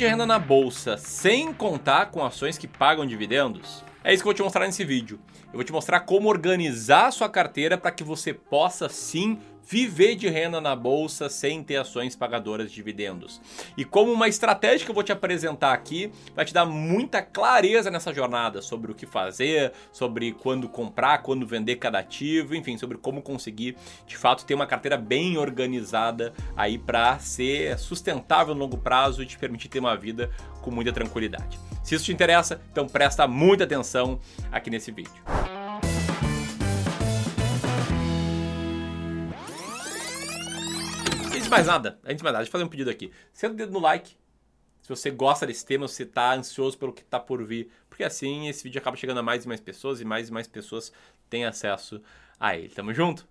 de renda na bolsa sem contar com ações que pagam dividendos? É isso que eu vou te mostrar nesse vídeo. Eu vou te mostrar como organizar a sua carteira para que você possa sim viver de renda na bolsa sem ter ações pagadoras de dividendos. E como uma estratégia que eu vou te apresentar aqui vai te dar muita clareza nessa jornada sobre o que fazer, sobre quando comprar, quando vender cada ativo, enfim, sobre como conseguir de fato ter uma carteira bem organizada aí para ser sustentável no longo prazo e te permitir ter uma vida com muita tranquilidade. Se isso te interessa, então presta muita atenção aqui nesse vídeo. De mais nada, antes de mais nada, deixa eu fazer um pedido aqui. Senta o dedo no like se você gosta desse tema, se está ansioso pelo que está por vir, porque assim esse vídeo acaba chegando a mais e mais pessoas e mais e mais pessoas têm acesso a ele. Tamo junto?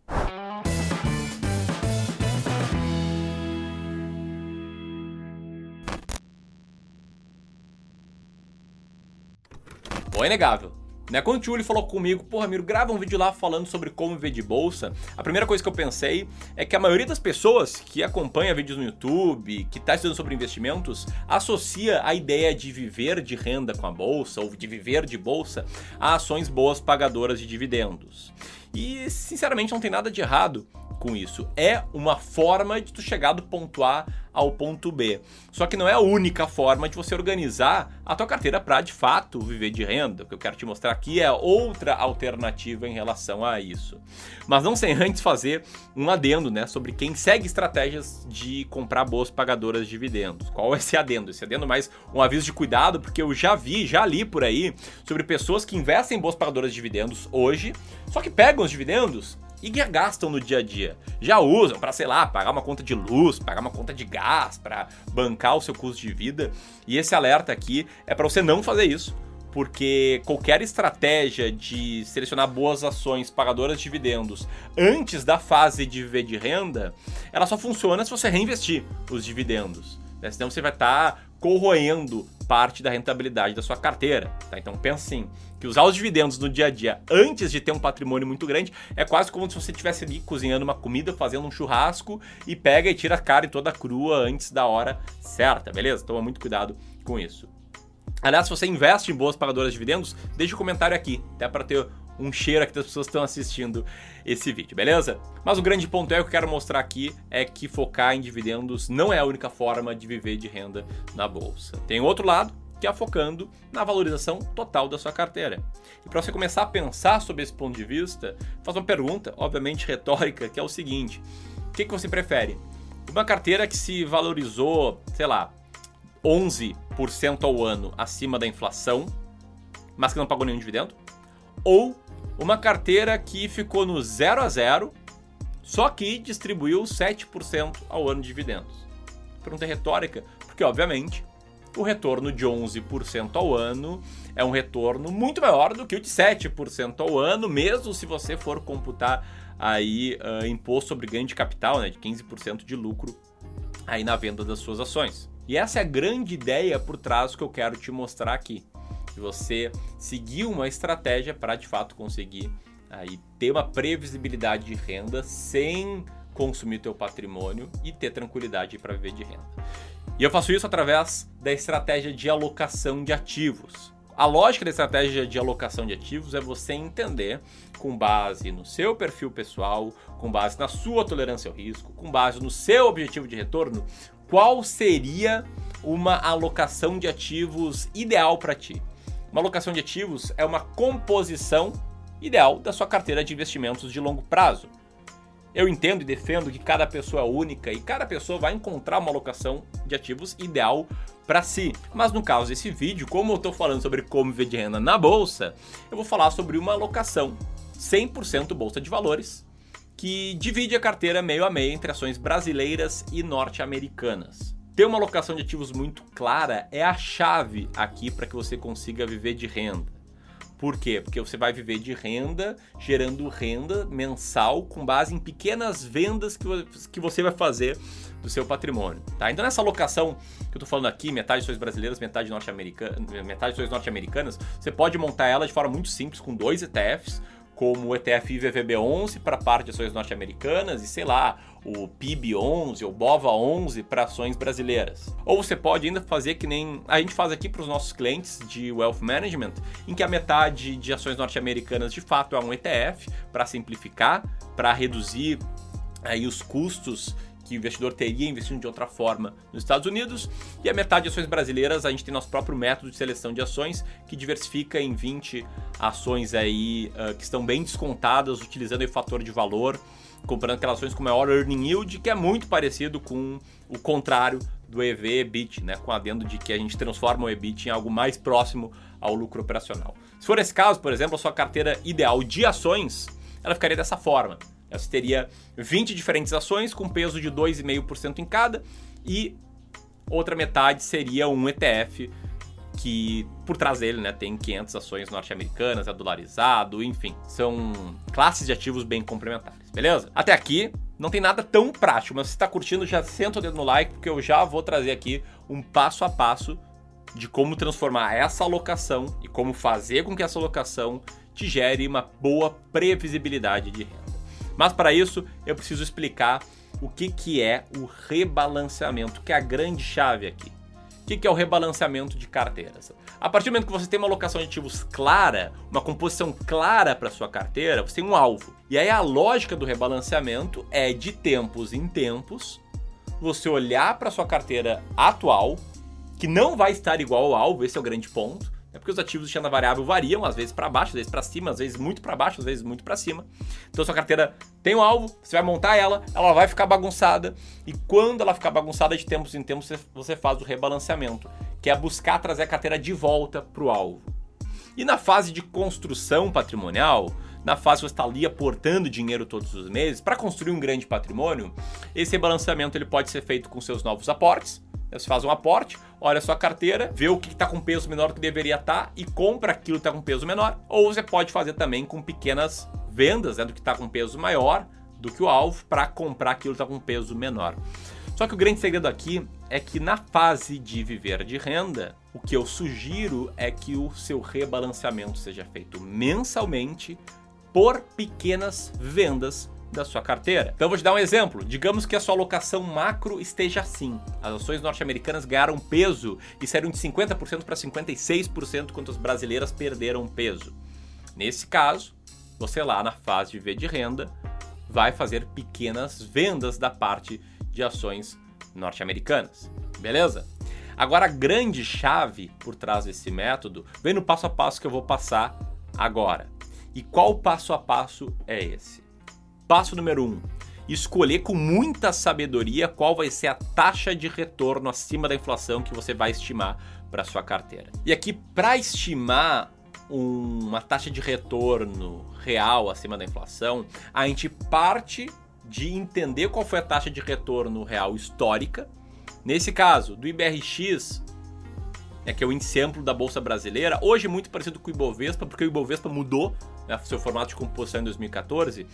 Bom, é inegável. Né? Quando o Tchuli falou comigo, porra, Miro, grava um vídeo lá falando sobre como viver de bolsa, a primeira coisa que eu pensei é que a maioria das pessoas que acompanha vídeos no YouTube, que está estudando sobre investimentos, associa a ideia de viver de renda com a bolsa ou de viver de bolsa a ações boas pagadoras de dividendos. E sinceramente não tem nada de errado com isso. É uma forma de tu chegar do ponto A ao ponto B. Só que não é a única forma de você organizar a tua carteira para de fato viver de renda. O que eu quero te mostrar aqui é outra alternativa em relação a isso. Mas não sem antes fazer um adendo, né, sobre quem segue estratégias de comprar boas pagadoras de dividendos. Qual é esse adendo? Esse adendo é mais um aviso de cuidado, porque eu já vi, já li por aí sobre pessoas que investem em boas pagadoras de dividendos hoje, só que pegam os dividendos e gastam no dia a dia. Já usam para, sei lá, pagar uma conta de luz, pagar uma conta de gás, para bancar o seu custo de vida. E esse alerta aqui é para você não fazer isso, porque qualquer estratégia de selecionar boas ações pagadoras de dividendos antes da fase de viver de renda, ela só funciona se você reinvestir os dividendos. Né? Senão você vai estar tá corroendo parte da rentabilidade da sua carteira. Tá? Então pensa assim, que usar os dividendos no dia a dia antes de ter um patrimônio muito grande é quase como se você estivesse ali cozinhando uma comida, fazendo um churrasco e pega e tira a carne toda crua antes da hora certa, beleza? Toma muito cuidado com isso. Aliás, se você investe em boas pagadoras de dividendos, deixe um comentário aqui, até para ter um cheiro aqui das pessoas que estão assistindo esse vídeo, beleza? Mas o grande ponto é que eu quero mostrar aqui é que focar em dividendos não é a única forma de viver de renda na bolsa. Tem outro lado, que é focando na valorização total da sua carteira. E para você começar a pensar sobre esse ponto de vista, faz uma pergunta, obviamente retórica, que é o seguinte: o que, que você prefere? Uma carteira que se valorizou, sei lá, 11% ao ano acima da inflação, mas que não pagou nenhum dividendo? Ou uma carteira que ficou no 0 a 0, só que distribuiu 7% ao ano de dividendos. Pergunta retórica, porque obviamente o retorno de 11% ao ano é um retorno muito maior do que o de 7% ao ano, mesmo se você for computar aí uh, imposto sobre ganho de capital, né, de 15% de lucro aí na venda das suas ações. E essa é a grande ideia por trás que eu quero te mostrar aqui de você seguir uma estratégia para de fato conseguir aí ter uma previsibilidade de renda sem consumir teu patrimônio e ter tranquilidade para viver de renda. E eu faço isso através da estratégia de alocação de ativos. A lógica da estratégia de alocação de ativos é você entender, com base no seu perfil pessoal, com base na sua tolerância ao risco, com base no seu objetivo de retorno, qual seria uma alocação de ativos ideal para ti. Uma alocação de ativos é uma composição ideal da sua carteira de investimentos de longo prazo. Eu entendo e defendo que cada pessoa é única e cada pessoa vai encontrar uma alocação de ativos ideal para si. Mas no caso desse vídeo, como eu estou falando sobre como viver de renda na bolsa, eu vou falar sobre uma alocação 100% bolsa de valores que divide a carteira meio a meio entre ações brasileiras e norte-americanas. Ter uma alocação de ativos muito clara é a chave aqui para que você consiga viver de renda. Por quê? Porque você vai viver de renda, gerando renda mensal com base em pequenas vendas que você vai fazer do seu patrimônio. Tá? Então, nessa alocação que eu estou falando aqui, metade de ações brasileiras, metade norte-americanas, metade de ações norte-americanas, você pode montar ela de forma muito simples com dois ETFs como o ETF IVVB11 para parte de ações norte-americanas e sei lá, o PIB11 ou BOVA11 para ações brasileiras. Ou você pode ainda fazer que nem a gente faz aqui para os nossos clientes de wealth management, em que a metade de ações norte-americanas de fato é um ETF para simplificar, para reduzir aí os custos que o investidor teria investindo de outra forma nos Estados Unidos, e a metade de ações brasileiras, a gente tem nosso próprio método de seleção de ações, que diversifica em 20 ações aí uh, que estão bem descontadas, utilizando o fator de valor, comprando aquelas ações com maior earning yield, que é muito parecido com o contrário do EV-EBIT, né, com adendo de que a gente transforma o EBIT em algo mais próximo ao lucro operacional. Se for esse caso, por exemplo, a sua carteira ideal de ações, ela ficaria dessa forma. Você teria 20 diferentes ações com peso de 2,5% em cada e outra metade seria um ETF que por trás dele né, tem 500 ações norte-americanas, é dolarizado, enfim, são classes de ativos bem complementares, beleza? Até aqui não tem nada tão prático, mas se está curtindo, já senta o dedo no like, porque eu já vou trazer aqui um passo a passo de como transformar essa alocação e como fazer com que essa alocação te gere uma boa previsibilidade de renda. Mas para isso, eu preciso explicar o que, que é o rebalanceamento, que é a grande chave aqui. O que, que é o rebalanceamento de carteiras? A partir do momento que você tem uma alocação de ativos clara, uma composição clara para sua carteira, você tem um alvo. E aí a lógica do rebalanceamento é de tempos em tempos você olhar para sua carteira atual, que não vai estar igual ao alvo, esse é o grande ponto é porque os ativos de renda variável variam, às vezes para baixo, às vezes para cima, às vezes muito para baixo, às vezes muito para cima. Então sua carteira tem um alvo, você vai montar ela, ela vai ficar bagunçada e quando ela ficar bagunçada de tempos em tempos você faz o rebalanceamento, que é buscar trazer a carteira de volta para o alvo. E na fase de construção patrimonial, na fase que você está ali aportando dinheiro todos os meses para construir um grande patrimônio, esse rebalanceamento ele pode ser feito com seus novos aportes você faz um aporte, olha a sua carteira, vê o que está com peso menor do que deveria estar tá, e compra aquilo que está com peso menor. Ou você pode fazer também com pequenas vendas né, do que está com peso maior do que o alvo para comprar aquilo que está com peso menor. Só que o grande segredo aqui é que na fase de viver de renda, o que eu sugiro é que o seu rebalanceamento seja feito mensalmente por pequenas vendas da sua carteira. Então vou te dar um exemplo. Digamos que a sua alocação macro esteja assim. As ações norte-americanas ganharam peso e saíram de 50% para 56% quanto as brasileiras perderam peso. Nesse caso, você lá na fase de V de renda vai fazer pequenas vendas da parte de ações norte-americanas. Beleza? Agora a grande chave por trás desse método vem no passo a passo que eu vou passar agora. E qual passo a passo é esse? Passo número 1. Um, escolher com muita sabedoria qual vai ser a taxa de retorno acima da inflação que você vai estimar para sua carteira. E aqui, para estimar uma taxa de retorno real acima da inflação, a gente parte de entender qual foi a taxa de retorno real histórica. Nesse caso, do IBRX, né, que é o índice amplo da Bolsa Brasileira, hoje muito parecido com o Ibovespa, porque o Ibovespa mudou né, seu formato de composição em 2014,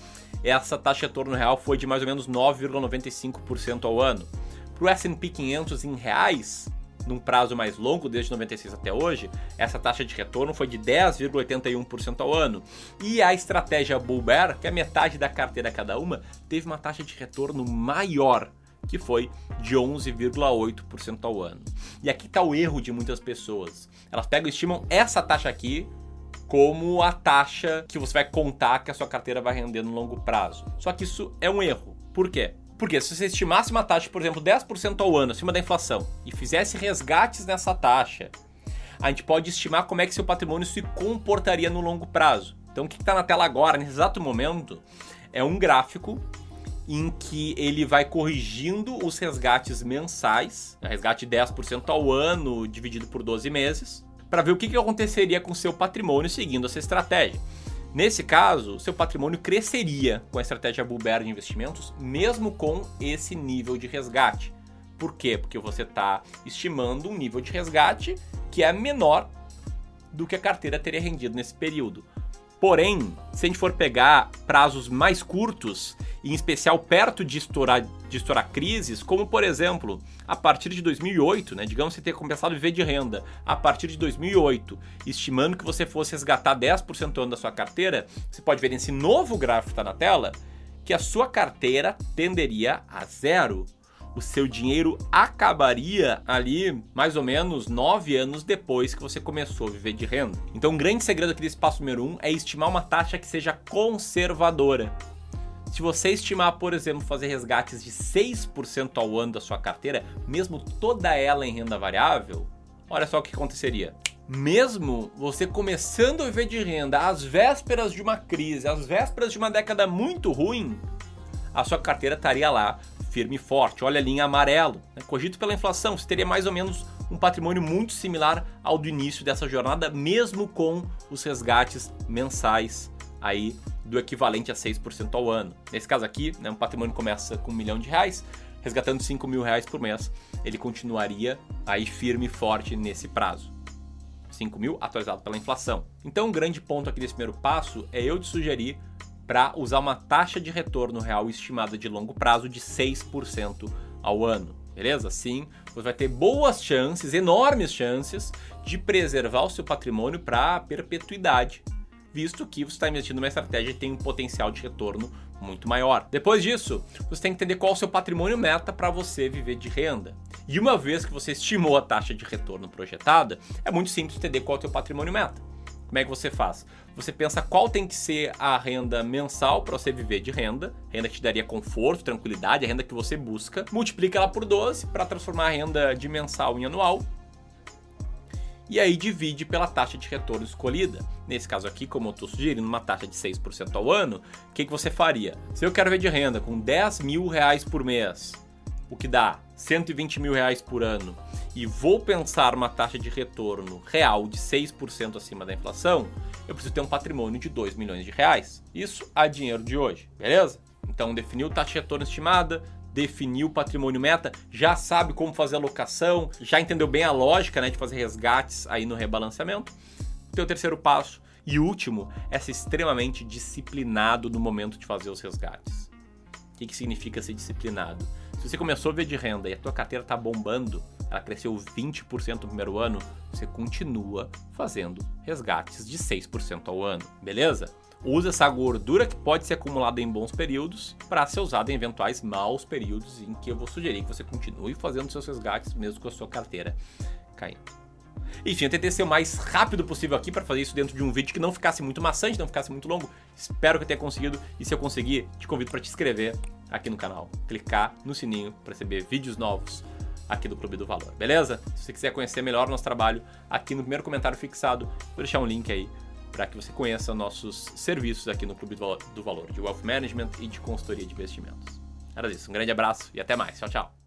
essa taxa de retorno real foi de mais ou menos 9,95% ao ano. Para o S&P 500 em reais, num prazo mais longo, desde 96 até hoje, essa taxa de retorno foi de 10,81% ao ano. E a estratégia Bull Bear, que é metade da carteira cada uma, teve uma taxa de retorno maior, que foi de 11,8% ao ano. E aqui está o erro de muitas pessoas. Elas pegam e estimam essa taxa aqui como a taxa que você vai contar que a sua carteira vai render no longo prazo. Só que isso é um erro. Por quê? Porque se você estimasse uma taxa, por exemplo, 10% ao ano acima da inflação e fizesse resgates nessa taxa, a gente pode estimar como é que seu patrimônio se comportaria no longo prazo. Então, o que está na tela agora, nesse exato momento, é um gráfico em que ele vai corrigindo os resgates mensais, resgate 10% ao ano dividido por 12 meses, para ver o que, que aconteceria com seu patrimônio seguindo essa estratégia. Nesse caso, seu patrimônio cresceria com a estratégia Bull Bear de investimentos, mesmo com esse nível de resgate. Por quê? Porque você está estimando um nível de resgate que é menor do que a carteira teria rendido nesse período. Porém, se a gente for pegar prazos mais curtos, em especial perto de estourar, de estourar crises, como por exemplo, a partir de 2008, né, digamos que você tenha começado a viver de renda a partir de 2008, estimando que você fosse resgatar 10% ano da sua carteira, você pode ver nesse novo gráfico que está na tela que a sua carteira tenderia a zero o seu dinheiro acabaria ali mais ou menos nove anos depois que você começou a viver de renda. Então, um grande segredo aqui desse passo número um é estimar uma taxa que seja conservadora. Se você estimar, por exemplo, fazer resgates de 6% ao ano da sua carteira, mesmo toda ela em renda variável, olha só o que aconteceria. Mesmo você começando a viver de renda às vésperas de uma crise, às vésperas de uma década muito ruim, a sua carteira estaria lá firme e forte. Olha a linha amarelo. Né? Cogito pela inflação, você teria mais ou menos um patrimônio muito similar ao do início dessa jornada, mesmo com os resgates mensais aí do equivalente a 6% ao ano. Nesse caso aqui, né, um patrimônio começa com um milhão de reais, resgatando 5 mil reais por mês, ele continuaria aí firme e forte nesse prazo. 5 mil atualizado pela inflação. Então, um grande ponto aqui desse primeiro passo é eu te sugerir para usar uma taxa de retorno real estimada de longo prazo de 6% ao ano. Beleza? Sim, você vai ter boas chances, enormes chances, de preservar o seu patrimônio para a perpetuidade, visto que você está investindo numa estratégia que tem um potencial de retorno muito maior. Depois disso, você tem que entender qual é o seu patrimônio meta para você viver de renda. E uma vez que você estimou a taxa de retorno projetada, é muito simples entender qual é o seu patrimônio meta. Como é que você faz? Você pensa qual tem que ser a renda mensal para você viver de renda, renda que te daria conforto, tranquilidade, a renda que você busca, multiplica ela por 12 para transformar a renda de mensal em anual. E aí divide pela taxa de retorno escolhida. Nesse caso aqui, como eu estou sugerindo uma taxa de 6% ao ano, o que, que você faria? Se eu quero ver de renda com 10 mil reais por mês, o que dá 120 mil reais por ano, e vou pensar uma taxa de retorno real de 6% acima da inflação, eu preciso ter um patrimônio de 2 milhões de reais. Isso a dinheiro de hoje, beleza? Então definiu taxa de retorno estimada, definiu o patrimônio meta, já sabe como fazer a alocação, já entendeu bem a lógica né, de fazer resgates aí no rebalanceamento. O teu terceiro passo e último é ser extremamente disciplinado no momento de fazer os resgates. O que, que significa ser disciplinado? Se você começou a ver de renda e a tua carteira está bombando, ela cresceu 20% no primeiro ano, você continua fazendo resgates de 6% ao ano, beleza? Usa essa gordura que pode ser acumulada em bons períodos para ser usada em eventuais maus períodos em que eu vou sugerir que você continue fazendo seus resgates mesmo com a sua carteira caindo. Enfim, eu tentei ser o mais rápido possível aqui para fazer isso dentro de um vídeo que não ficasse muito maçante, não ficasse muito longo. Espero que eu tenha conseguido e se eu conseguir, te convido para te inscrever aqui no canal, clicar no sininho para receber vídeos novos aqui do Clube do Valor, beleza? Se você quiser conhecer melhor o nosso trabalho, aqui no primeiro comentário fixado, vou deixar um link aí para que você conheça nossos serviços aqui no Clube do Valor de Wealth Management e de consultoria de investimentos. Era isso, um grande abraço e até mais. Tchau, tchau.